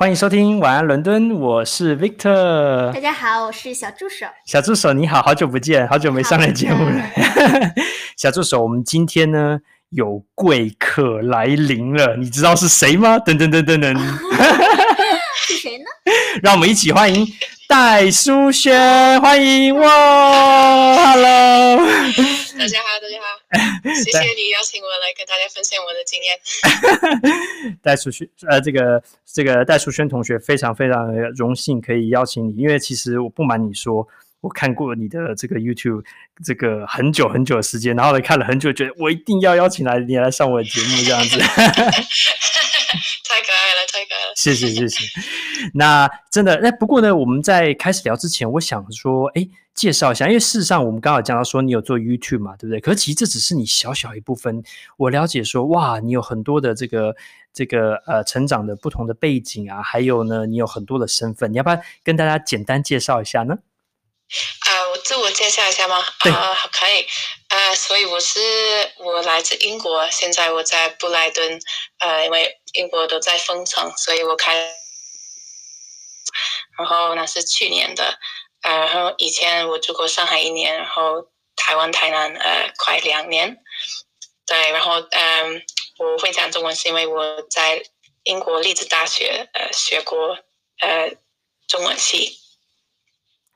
欢迎收听晚安伦敦，我是 Victor。大家好，我是小助手。小助手你好，好久不见，好久没上来节目了。小助手，我们今天呢有贵客来临了，你知道是谁吗？噔噔噔噔噔，是谁呢？让我们一起欢迎戴淑萱，欢迎哇，Hello。大家好，大家好，谢谢你邀请我来跟大家分享我的经验。戴淑萱，呃，这个这个戴淑萱同学非常非常荣幸可以邀请你，因为其实我不瞒你说，我看过你的这个 YouTube 这个很久很久的时间，然后来看了很久，觉得我一定要邀请来你来上我的节目这样子。太可爱了，太可爱了，谢谢谢谢。那真的，那不过呢，我们在开始聊之前，我想说，哎。介绍一下，因为事实上我们刚好讲到说你有做 YouTube 嘛，对不对？可是其实这只是你小小一部分。我了解说，哇，你有很多的这个这个呃成长的不同的背景啊，还有呢，你有很多的身份，你要不要跟大家简单介绍一下呢？啊、呃，我自我介绍一下吗？对，啊、呃，可以。呃，所以我是我来自英国，现在我在布莱顿。呃，因为英国都在封城，所以我开，然后那是去年的。呃，然后以前我住过上海一年，然后台湾台南呃快两年，对，然后嗯、我会讲中文是因为我在英国利兹大学呃学过呃中文系。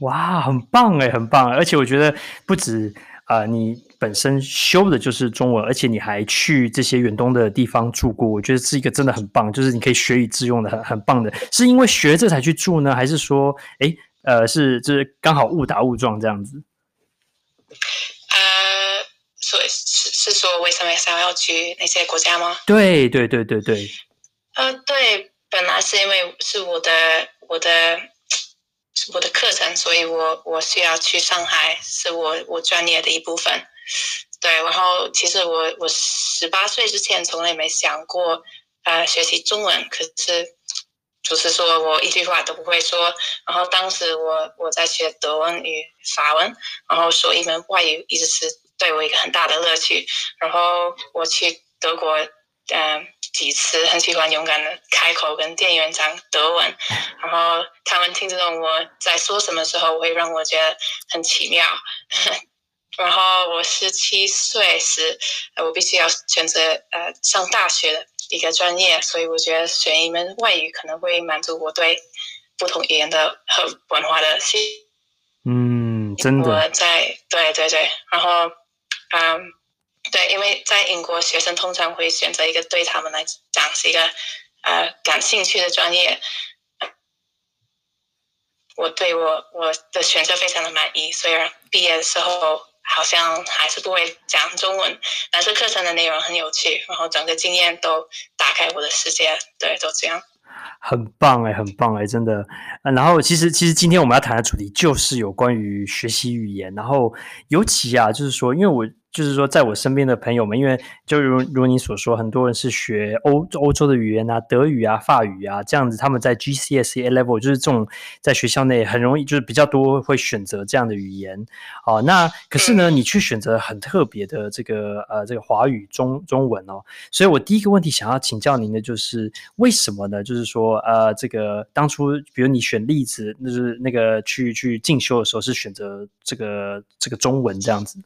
哇，很棒哎，很棒！而且我觉得不止啊、你本身修的就是中文，而且你还去这些远东的地方住过，我觉得是一个真的很棒，就是你可以学以致用的，很很棒的。是因为学这才去住呢，还是说哎？呃，是就是刚好误打误撞这样子。呃，所以是是说为什么想要去那些国家吗？对对对对对。呃，对，本来是因为是我的我的我的课程，所以我我需要去上海，是我我专业的一部分。对，然后其实我我十八岁之前从来没想过呃学习中文，可是。就是说我一句话都不会说，然后当时我我在学德文与法文，然后说一门外语一直是对我一个很大的乐趣。然后我去德国，嗯、呃，几次很喜欢勇敢的开口跟店员讲德文，然后他们听得懂我在说什么时候，会让我觉得很奇妙。然后我十七岁时，我必须要选择呃上大学的。一个专业，所以我觉得选一门外语可能会满足我对不同语言的和文化的吸。嗯，真的。我在对对对，然后嗯，对，因为在英国，学生通常会选择一个对他们来讲是一个呃感兴趣的专业。我对我我的选择非常的满意，虽然毕业的时候。好像还是不会讲中文，但是课程的内容很有趣，然后整个经验都打开我的世界，对，都这样。很棒哎，很棒哎，真的。然后其实其实今天我们要谈的主题就是有关于学习语言，然后尤其啊，就是说，因为我。就是说，在我身边的朋友们，因为就如如你所说，很多人是学欧欧洲的语言啊，德语啊、法语啊这样子，他们在 GCSE A Level 就是这种在学校内很容易就是比较多会选择这样的语言。哦，那可是呢，你去选择很特别的这个呃这个华语中中文哦，所以我第一个问题想要请教您的就是为什么呢？就是说呃这个当初比如你选例子，就是那个去去进修的时候是选择这个这个中文这样子。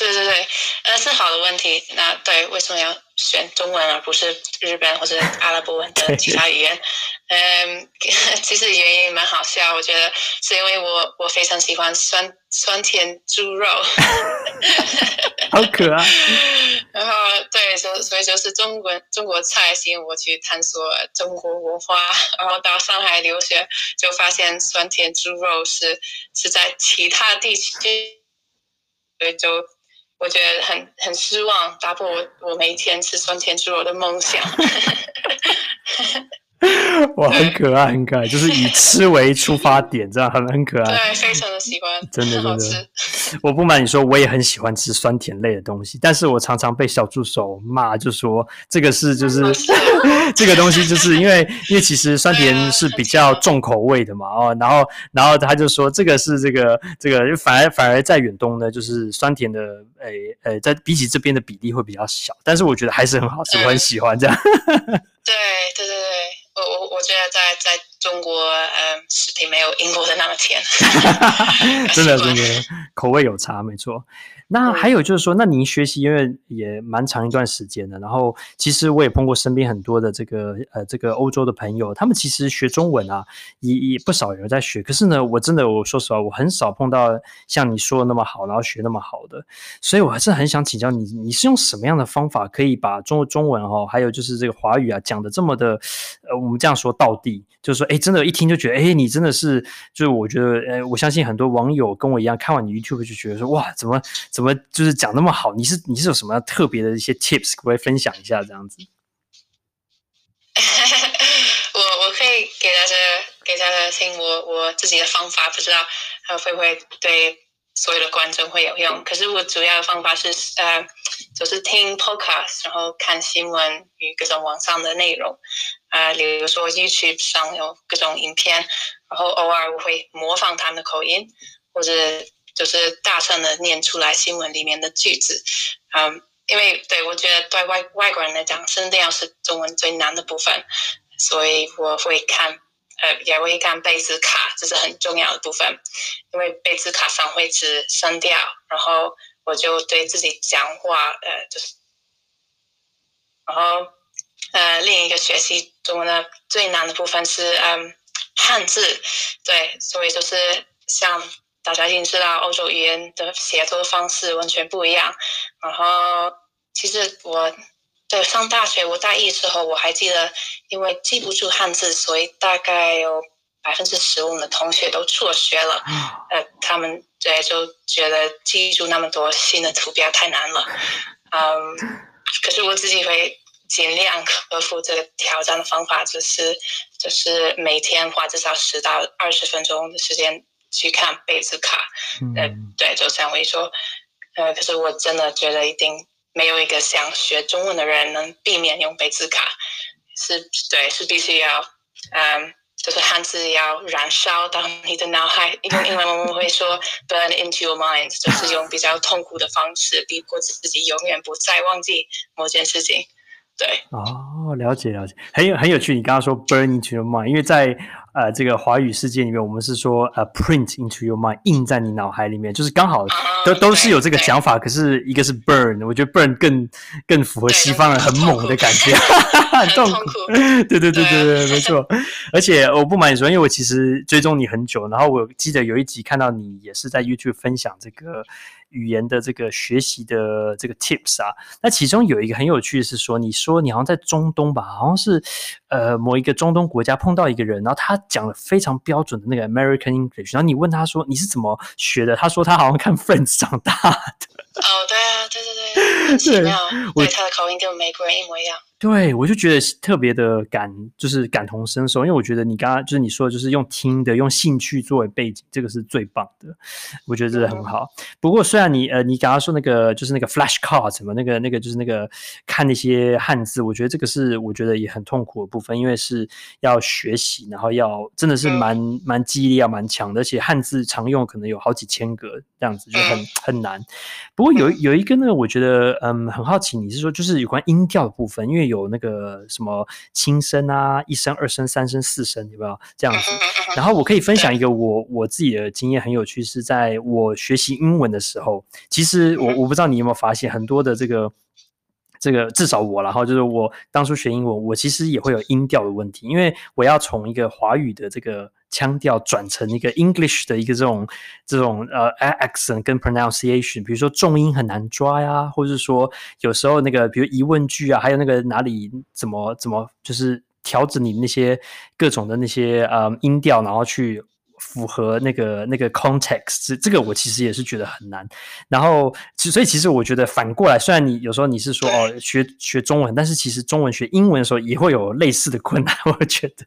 对，对对，呃，是好的问题。那对，为什么要选中文而不是日本或者阿拉伯文的其他语言？嗯，其实原因蛮好笑，我觉得是因为我我非常喜欢酸酸甜猪肉，好可爱。然后对，所所以就是中国中国菜吸引我去探索中国文化，然后到上海留学，就发现酸甜猪肉是是在其他地区。所以就我觉得很很失望，打破我我每一天吃酸甜猪肉的梦想。我，很可爱，很可爱，就是以吃为出发点，这样很很可爱。对，非常的喜欢，真的真的。我不瞒你说，我也很喜欢吃酸甜类的东西，但是我常常被小助手骂，就说这个是就是这个东西，就是因为因为其实酸甜是比较重口味的嘛，哦，然后然后他就说这个是这个这个反而反而在远东呢，就是酸甜的诶诶，在比起这边的比例会比较小，但是我觉得还是很好吃，我很喜欢这样。对对对对，我我我觉得在在中国，呃，食品没有英国的那么甜，真的真的口味有差，没错。那还有就是说，那您学习因为也蛮长一段时间的，然后其实我也碰过身边很多的这个呃这个欧洲的朋友，他们其实学中文啊也也不少人在学，可是呢，我真的我说实话，我很少碰到像你说的那么好，然后学那么好的，所以我还是很想请教你，你是用什么样的方法可以把中中文哈，还有就是这个华语啊讲的这么的呃我们这样说到底，就是说哎真的，一听就觉得哎你真的是，就是我觉得呃我相信很多网友跟我一样看完你 YouTube 就觉得说哇怎么怎么。怎么就是讲那么好，你是你是有什么特别的一些 tips 可不可以分享一下这样子？我我可以给大家给大家听我我自己的方法，不知道会不会对所有的观众会有用。可是我主要的方法是呃，就是听 podcast，然后看新闻与各种网上的内容啊、呃，比如说 YouTube 上有各种影片，然后偶尔我会模仿他们的口音或者。就是大声的念出来新闻里面的句子，嗯，因为对我觉得对外外国人来讲，声调是中文最难的部分，所以我会看，呃，也会看贝斯卡，这是很重要的部分，因为贝斯卡上会是声调，然后我就对自己讲话，呃，就是，然后呃，另一个学习中文的最难的部分是嗯汉字，对，所以就是像。大家已经知道欧洲语言的写作方式完全不一样。然后，其实我在上大学，我大一的时候，我还记得，因为记不住汉字，所以大概有百分之十五的同学都辍学了。呃，他们对就觉得记住那么多新的图标太难了。嗯，可是我自己会尽量克服这个挑战的方法，就是就是每天花至少十到二十分钟的时间。去看贝斯卡，呃，对，就像我说，呃，可是我真的觉得一定没有一个想学中文的人能避免用贝斯卡，是，对，是必须要，嗯，就是汉字要燃烧到你的脑海，因为英文我们会说 burn into your mind，就是用比较痛苦的方式逼迫自己永远不再忘记某件事情，对。哦，了解了解，很有很有趣。你刚刚说 burn into your mind，因为在。呃，这个华语世界里面，我们是说呃，print into your mind，印在你脑海里面，就是刚好都都是有这个讲法。可是一个是 burn，我觉得 burn 更更符合西方人很猛的感觉，很痛苦。对对对对对，没错。而且我不瞒你说，因为我其实追踪你很久，然后我记得有一集看到你也是在 YouTube 分享这个。语言的这个学习的这个 tips 啊，那其中有一个很有趣的是说，你说你好像在中东吧，好像是呃某一个中东国家碰到一个人，然后他讲了非常标准的那个 American English，然后你问他说你是怎么学的，他说他好像看 Friends 长大的。哦，对啊，对对对，很奇妙，对，他的口音跟美国人一模一样。对，我就觉得特别的感，就是感同身受，因为我觉得你刚刚就是你说的，就是用听的，用兴趣作为背景，这个是最棒的，我觉得这个很好。嗯、不过虽然你呃，你刚刚说那个就是那个 flashcard 什么那个那个就是那个看那些汉字，我觉得这个是我觉得也很痛苦的部分，因为是要学习，然后要真的是蛮、嗯、蛮记忆力要蛮强的，而且汉字常用可能有好几千个这样子，就很很难。不过有有一个呢，我觉得嗯很好奇，你是说就是有关音调的部分，因为有那个什么轻声啊，一声、二声、三声、四声，有没有这样子？然后我可以分享一个我我自己的经验，很有趣，是在我学习英文的时候，其实我我不知道你有没有发现，很多的这个这个至少我，然后就是我当初学英文，我其实也会有音调的问题，因为我要从一个华语的这个。腔调转成一个 English 的一个这种这种呃 accent 跟 pronunciation，比如说重音很难抓呀，或者是说有时候那个比如疑问句啊，还有那个哪里怎么怎么就是调整你那些各种的那些呃音调，然后去符合那个那个 context，这这个我其实也是觉得很难。然后其所以其实我觉得反过来，虽然你有时候你是说哦学学中文，但是其实中文学英文的时候也会有类似的困难，我觉得。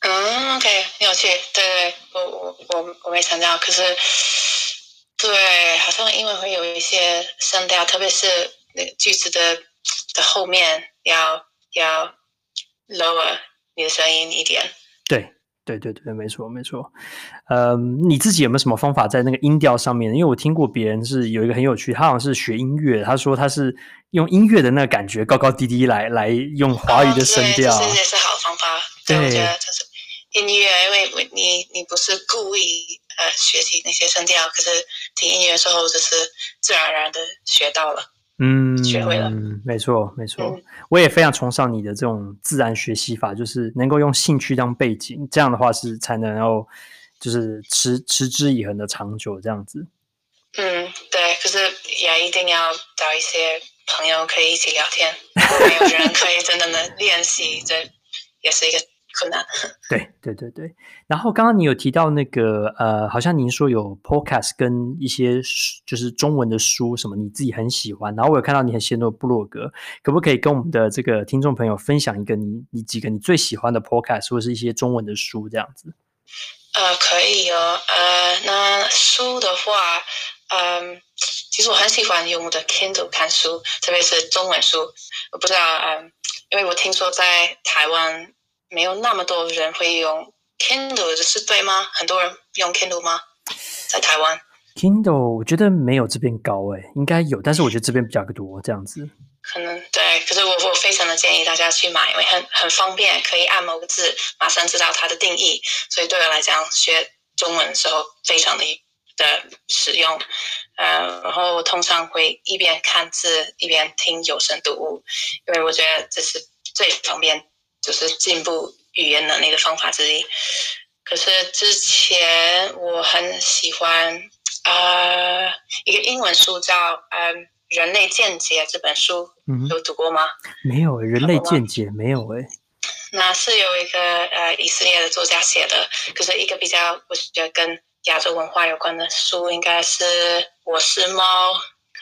嗯，OK，很有趣。对对，我我我我没想到，可是对，好像英文会有一些声调，特别是那个句子的的后面要要 lower 你的声音一点。对对对对，没错没错。嗯，你自己有没有什么方法在那个音调上面？因为我听过别人是有一个很有趣，他好像是学音乐，他说他是用音乐的那个感觉，高高低低来来用华语的声调，这也是好方法。对，我觉得就是音乐，因为你你不是故意呃学习那些声调，可是听音乐的时候就是自然而然的学到了，嗯，学会了。嗯，没错没错，嗯，我也非常崇尚你的这种自然学习法，就是能够用兴趣当背景，这样的话是才能够就是持持之以恒的长久这样子。嗯，对，可是也一定要找一些朋友可以一起聊天，没有人可以真的能练习，这也是一个困难。对，对，对，对。然后刚刚你有提到那个呃，好像您说有 podcast 跟一些就是中文的书什么，你自己很喜欢。然后我有看到你很喜欢部落格，可不可以跟我们的这个听众朋友分享一个你你几个你最喜欢的 podcast 或者是一些中文的书这样子？呃，可以哦。呃，那书的话。嗯，其实我很喜欢用我的 Kindle 看书，特别是中文书。我不知道，嗯，因为我听说在台湾没有那么多人会用 Kindle，这是对吗？很多人用 Kindle 吗？在台湾？Kindle 我觉得没有这边高诶，应该有，但是我觉得这边比较多这样子。可能对，可是我我非常的建议大家去买，因为很很方便，可以按某个字马上知道它的定义，所以对我来讲学中文的时候非常的。的使用，呃，然后我通常会一边看字一边听有声读物，因为我觉得这是最方便，就是进步语言能力的方法之一。可是之前我很喜欢啊、呃、一个英文书叫《嗯、呃、人类见解》这本书，嗯，有读过吗？没有，人类见解没有哎。那是有一个呃以色列的作家写的，可是一个比较我觉得跟。亚洲文化有关的书应该是《我是猫》，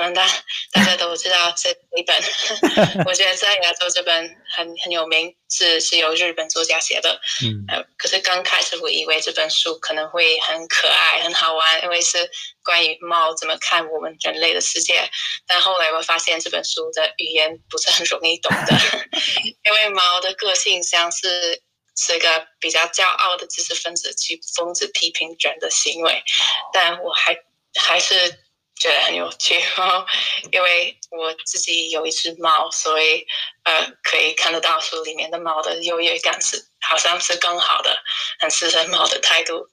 可能大大家都知道这一本。我觉得在亚洲这本很很有名，是是由日本作家写的。嗯，呃，可是刚开始我以为这本书可能会很可爱、很好玩，因为是关于猫怎么看我们人类的世界。但后来我发现这本书的语言不是很容易懂的，因为猫的个性像是。是一个比较骄傲的知识分子去疯子批评人的行为，但我还还是觉得很有趣，因为我自己有一只猫，所以呃可以看得到书里面的猫的优越感是好像是更好的，很适合猫的态度。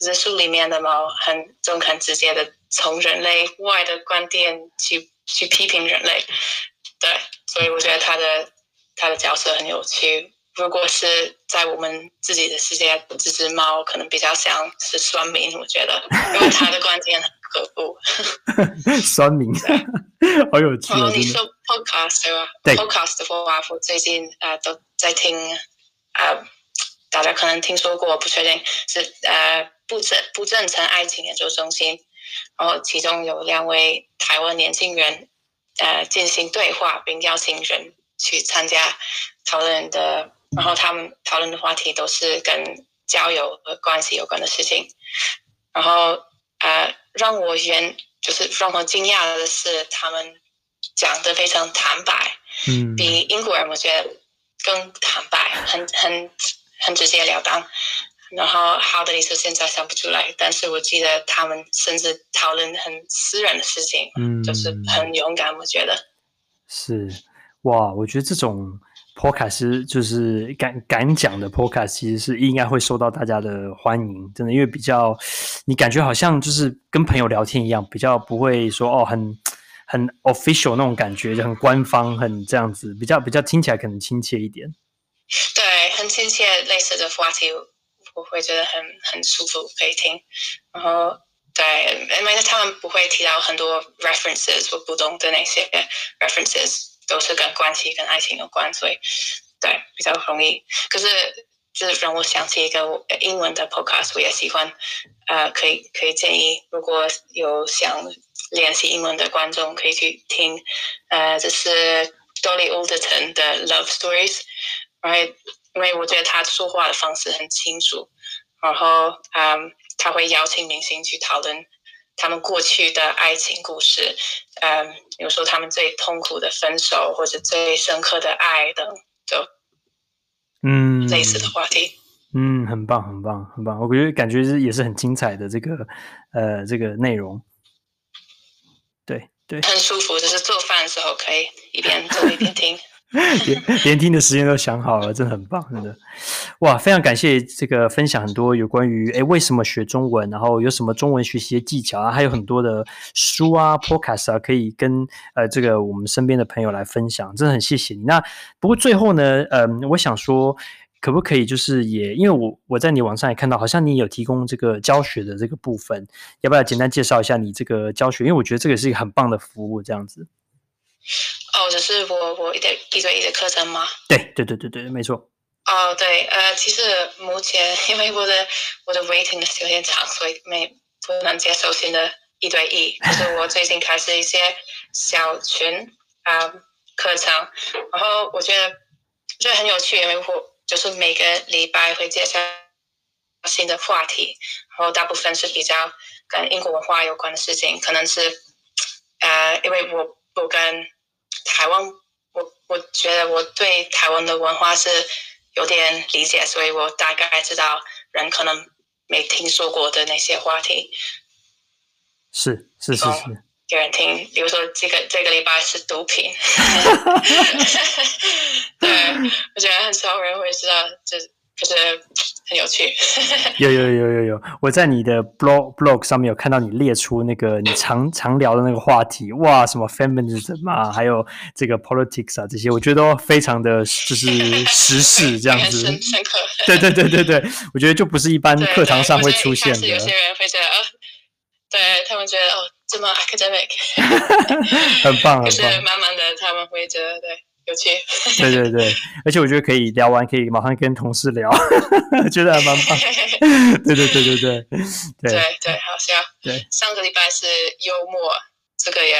就是书里面的猫很中肯直接的从人类外的观点去去批评人类，对，所以我觉得他的他的角色很有趣。如果是在我们自己的世界，这只猫可能比较像是酸民，我觉得，因为它的观点很可怖。酸民，好有趣。哦，你说？对。podcast 的话，我最近啊、呃、都在听啊、呃，大家可能听说过，不确定是呃不正不正常爱情研究中心，然后其中有两位台湾年轻人呃进行对话，并邀请人去参加讨论的。然后他们讨论的话题都是跟交友和关系有关的事情。然后呃，让我原就是让我惊讶的是，他们讲的非常坦白，嗯，比英国人我觉得更坦白，很很很直截了当。然后好的例子现在想不出来，但是我记得他们甚至讨论很私人的事情，嗯，就是很勇敢，我觉得是哇，我觉得这种。Podcast 就是敢敢讲的 Podcast，其实是应该会受到大家的欢迎，真的，因为比较你感觉好像就是跟朋友聊天一样，比较不会说哦很很 official 那种感觉，就很官方，很这样子，比较比较听起来可能亲切一点。对，很亲切，类似的话题我会觉得很很舒服，可以听。然后对，因为他们不会提到很多 references，我不懂的那些 references。都是跟关系、跟爱情有关，所以对比较容易。可是，就是让我想起一个英文的 podcast，我也喜欢。呃，可以可以建议，如果有想练习英文的观众，可以去听。呃，这是 Dolly Alderton 的 Love Stories，因为因为我觉得他说话的方式很清楚，然后嗯，他会邀请明星去讨论。他们过去的爱情故事，嗯，比如说他们最痛苦的分手，或者最深刻的爱等，就嗯，类似的话题。嗯，很棒，很棒，很棒。我觉得感觉是也是很精彩的这个呃这个内容。对，对，很舒服，就是做饭的时候可以一边做一边听。连 连听的时间都想好了，真的很棒，真的哇！非常感谢这个分享很多有关于诶为什么学中文，然后有什么中文学习的技巧啊，还有很多的书啊、podcast 啊，可以跟呃这个我们身边的朋友来分享，真的很谢谢你。那不过最后呢，嗯、我想说，可不可以就是也因为我我在你网上也看到，好像你有提供这个教学的这个部分，要不要简单介绍一下你这个教学？因为我觉得这个是一个很棒的服务，这样子。哦，这是我我一对一对一的课程吗？对对对对对，没错。哦，对，呃，其实目前因为我的我的 waiting list 有点长，所以没不能接受新的一对一。就是我最近开始一些小群啊、呃、课程，然后我觉得我觉得很有趣，因为我就是每个礼拜会介绍新的话题，然后大部分是比较跟英国文化有关的事情，可能是呃，因为我我跟台湾，我我觉得我对台湾的文化是有点理解，所以我大概知道人可能没听说过的那些话题。是是是是，给人听，比如说这个这个礼拜是毒品，对，我觉得很少人会知道，这可是。很有趣，有有有有有，我在你的 blog blog 上面有看到你列出那个你常常聊的那个话题，哇，什么 feminism 啊，还有这个 politics 啊，这些我觉得都非常的就是时事 这样子。深深刻。对对对对对，我觉得就不是一般课堂上会出现的。有些人会觉得，哦，对他们觉得哦，这么 academic，很棒很棒。可是慢慢的他们会觉得对。有趣。对对对，而且我觉得可以聊完，可以马上跟同事聊，觉得还蛮棒。对对对对对对对，好笑。对，上个礼拜是幽默，这个也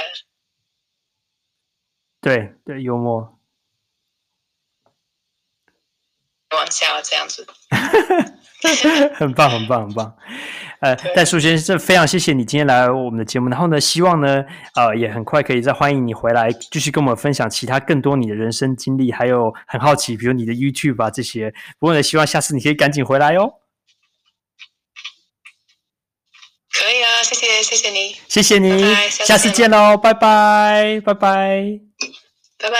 对对幽默。玩笑这样子，很棒，很棒，很棒。呃，但首先生非常谢谢你今天来我们的节目，然后呢，希望呢，呃，也很快可以再欢迎你回来，继续跟我们分享其他更多你的人生经历，还有很好奇，比如你的 YouTube 啊这些。不过呢，希望下次你可以赶紧回来哦。可以啊，谢谢谢谢你，谢谢你，拜拜，下次见喽，拜拜，拜拜，拜拜。